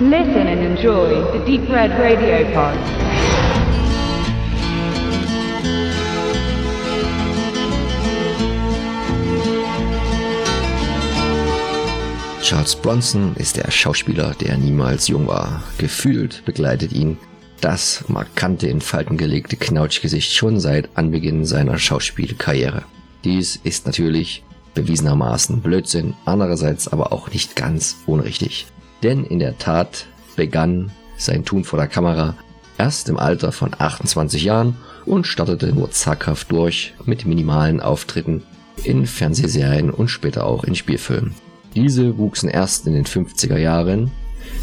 Listen and enjoy the Deep Red Radio Pod. Charles Bronson ist der Schauspieler, der niemals jung war. Gefühlt begleitet ihn das markante in Falten gelegte Knautschgesicht schon seit Anbeginn seiner Schauspielkarriere. Dies ist natürlich bewiesenermaßen Blödsinn, andererseits aber auch nicht ganz unrichtig. Denn in der Tat begann sein Tun vor der Kamera erst im Alter von 28 Jahren und startete nur zackhaft durch mit minimalen Auftritten in Fernsehserien und später auch in Spielfilmen. Diese wuchsen erst in den 50er Jahren,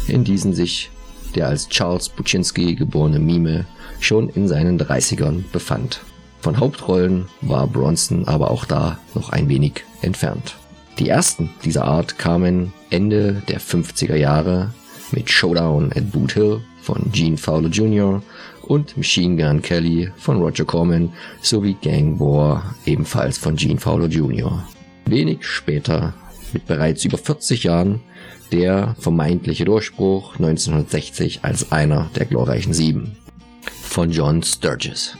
in diesen sich der als Charles Buczynski geborene Mime schon in seinen 30ern befand. Von Hauptrollen war Bronson aber auch da noch ein wenig entfernt. Die ersten dieser Art kamen Ende der 50er Jahre mit Showdown at Boot Hill von Gene Fowler Jr. und Machine Gun Kelly von Roger Corman sowie Gang War ebenfalls von Gene Fowler Jr. Wenig später, mit bereits über 40 Jahren, der vermeintliche Durchbruch 1960 als einer der glorreichen Sieben von John Sturges.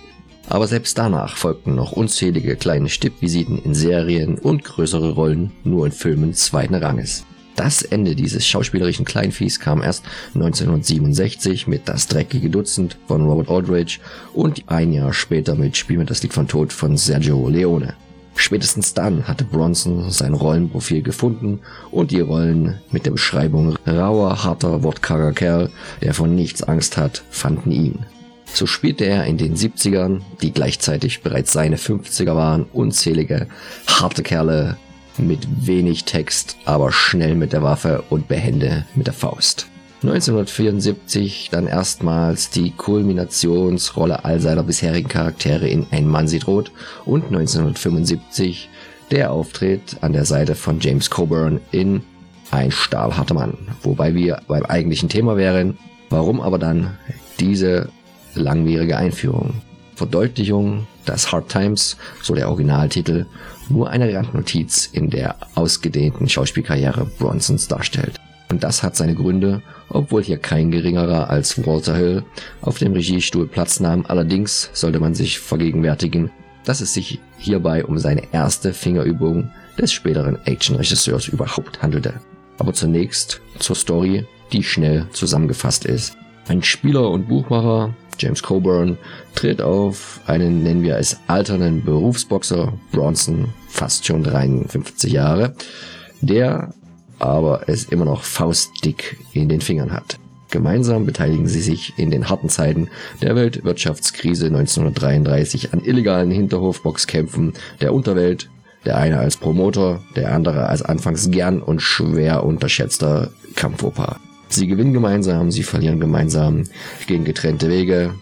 Aber selbst danach folgten noch unzählige kleine Stippvisiten in Serien und größere Rollen nur in Filmen zweiten Ranges. Das Ende dieses schauspielerischen Kleinviehs kam erst 1967 mit Das dreckige Dutzend von Robert Aldrich und ein Jahr später mit Spiel mit das Lied von Tod von Sergio Leone. Spätestens dann hatte Bronson sein Rollenprofil gefunden und die Rollen mit der Beschreibung rauer, harter, wortkarger Kerl, der von nichts Angst hat, fanden ihn. So spielte er in den 70ern, die gleichzeitig bereits seine 50er waren, unzählige harte Kerle mit wenig Text, aber schnell mit der Waffe und behende mit der Faust. 1974 dann erstmals die Kulminationsrolle all seiner bisherigen Charaktere in Ein Mann sieht rot und 1975 der Auftritt an der Seite von James Coburn in Ein stahlharter Mann. Wobei wir beim eigentlichen Thema wären, warum aber dann diese langwierige Einführung? Verdeutlichung, dass Hard Times, so der Originaltitel, nur eine Randnotiz in der ausgedehnten Schauspielkarriere Bronsons darstellt. Und das hat seine Gründe, obwohl hier kein geringerer als Walter Hill auf dem Regiestuhl Platz nahm. Allerdings sollte man sich vergegenwärtigen, dass es sich hierbei um seine erste Fingerübung des späteren Actionregisseurs überhaupt handelte. Aber zunächst zur Story, die schnell zusammengefasst ist. Ein Spieler und Buchmacher, James Coburn, tritt auf einen, nennen wir es, alternden Berufsboxer, Bronson, fast schon 53 Jahre, der aber es immer noch faustdick in den Fingern hat. Gemeinsam beteiligen sie sich in den harten Zeiten der Weltwirtschaftskrise 1933 an illegalen Hinterhofboxkämpfen der Unterwelt, der eine als Promoter, der andere als anfangs gern und schwer unterschätzter Kampfoper. Sie gewinnen gemeinsam, sie verlieren gemeinsam, gehen getrennte Wege,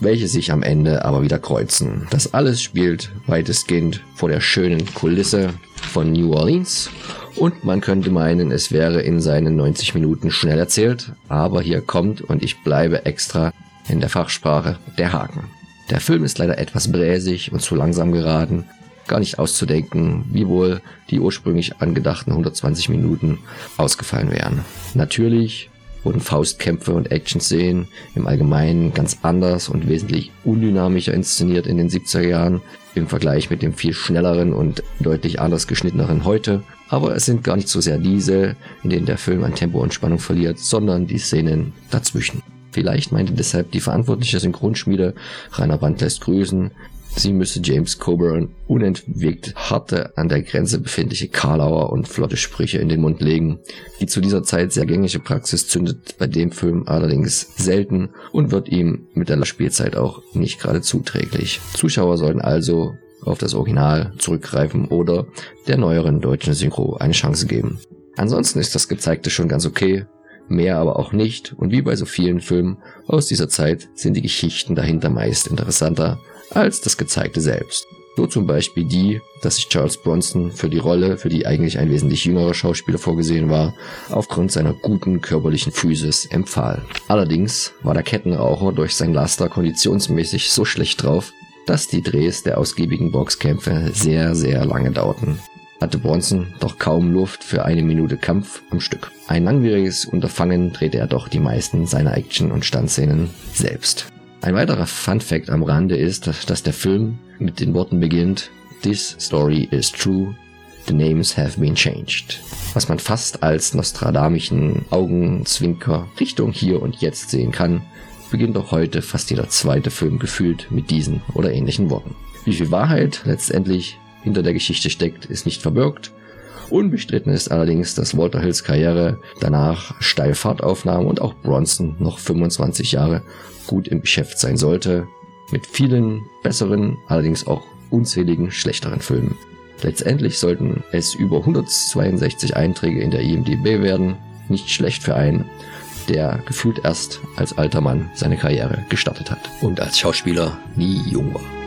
welche sich am Ende aber wieder kreuzen. Das alles spielt weitestgehend vor der schönen Kulisse von New Orleans und man könnte meinen, es wäre in seinen 90 Minuten schnell erzählt, aber hier kommt, und ich bleibe extra in der Fachsprache, der Haken. Der Film ist leider etwas bräsig und zu langsam geraten, gar nicht auszudenken, wie wohl die ursprünglich angedachten 120 Minuten ausgefallen wären. Natürlich wurden Faustkämpfe und Action-Szenen im Allgemeinen ganz anders und wesentlich undynamischer inszeniert in den 70er Jahren im Vergleich mit dem viel schnelleren und deutlich anders geschnitteneren heute. Aber es sind gar nicht so sehr diese, in denen der Film an Tempo und Spannung verliert, sondern die Szenen dazwischen. Vielleicht meinte deshalb die verantwortliche Synchronschmiede Rainer Brandt lässt grüßen, Sie müsse James Coburn unentwegt harte, an der Grenze befindliche Karlauer und flotte Sprüche in den Mund legen. Die zu dieser Zeit sehr gängige Praxis zündet bei dem Film allerdings selten und wird ihm mit der Spielzeit auch nicht gerade zuträglich. Zuschauer sollten also auf das Original zurückgreifen oder der neueren deutschen Synchro eine Chance geben. Ansonsten ist das Gezeigte schon ganz okay, mehr aber auch nicht und wie bei so vielen Filmen aus dieser Zeit sind die Geschichten dahinter meist interessanter als das Gezeigte selbst. So zum Beispiel die, dass sich Charles Bronson für die Rolle, für die eigentlich ein wesentlich jüngerer Schauspieler vorgesehen war, aufgrund seiner guten körperlichen Physis empfahl. Allerdings war der Kettenraucher durch sein Laster konditionsmäßig so schlecht drauf, dass die Drehs der ausgiebigen Boxkämpfe sehr, sehr lange dauerten. hatte Bronson doch kaum Luft für eine Minute Kampf am Stück. Ein langwieriges Unterfangen drehte er doch die meisten seiner Action- und Standszenen selbst. Ein weiterer Fun Fact am Rande ist, dass der Film mit den Worten beginnt, This story is true, the names have been changed. Was man fast als nostradamischen Augenzwinker Richtung hier und jetzt sehen kann, beginnt auch heute fast jeder zweite Film gefühlt mit diesen oder ähnlichen Worten. Wie viel Wahrheit letztendlich hinter der Geschichte steckt, ist nicht verbirgt. Unbestritten ist allerdings, dass Walter Hills Karriere danach steil Fahrt aufnahm und auch Bronson noch 25 Jahre gut im Geschäft sein sollte, mit vielen besseren, allerdings auch unzähligen schlechteren Filmen. Letztendlich sollten es über 162 Einträge in der IMDB werden, nicht schlecht für einen, der gefühlt erst als alter Mann seine Karriere gestartet hat und als Schauspieler nie jung war.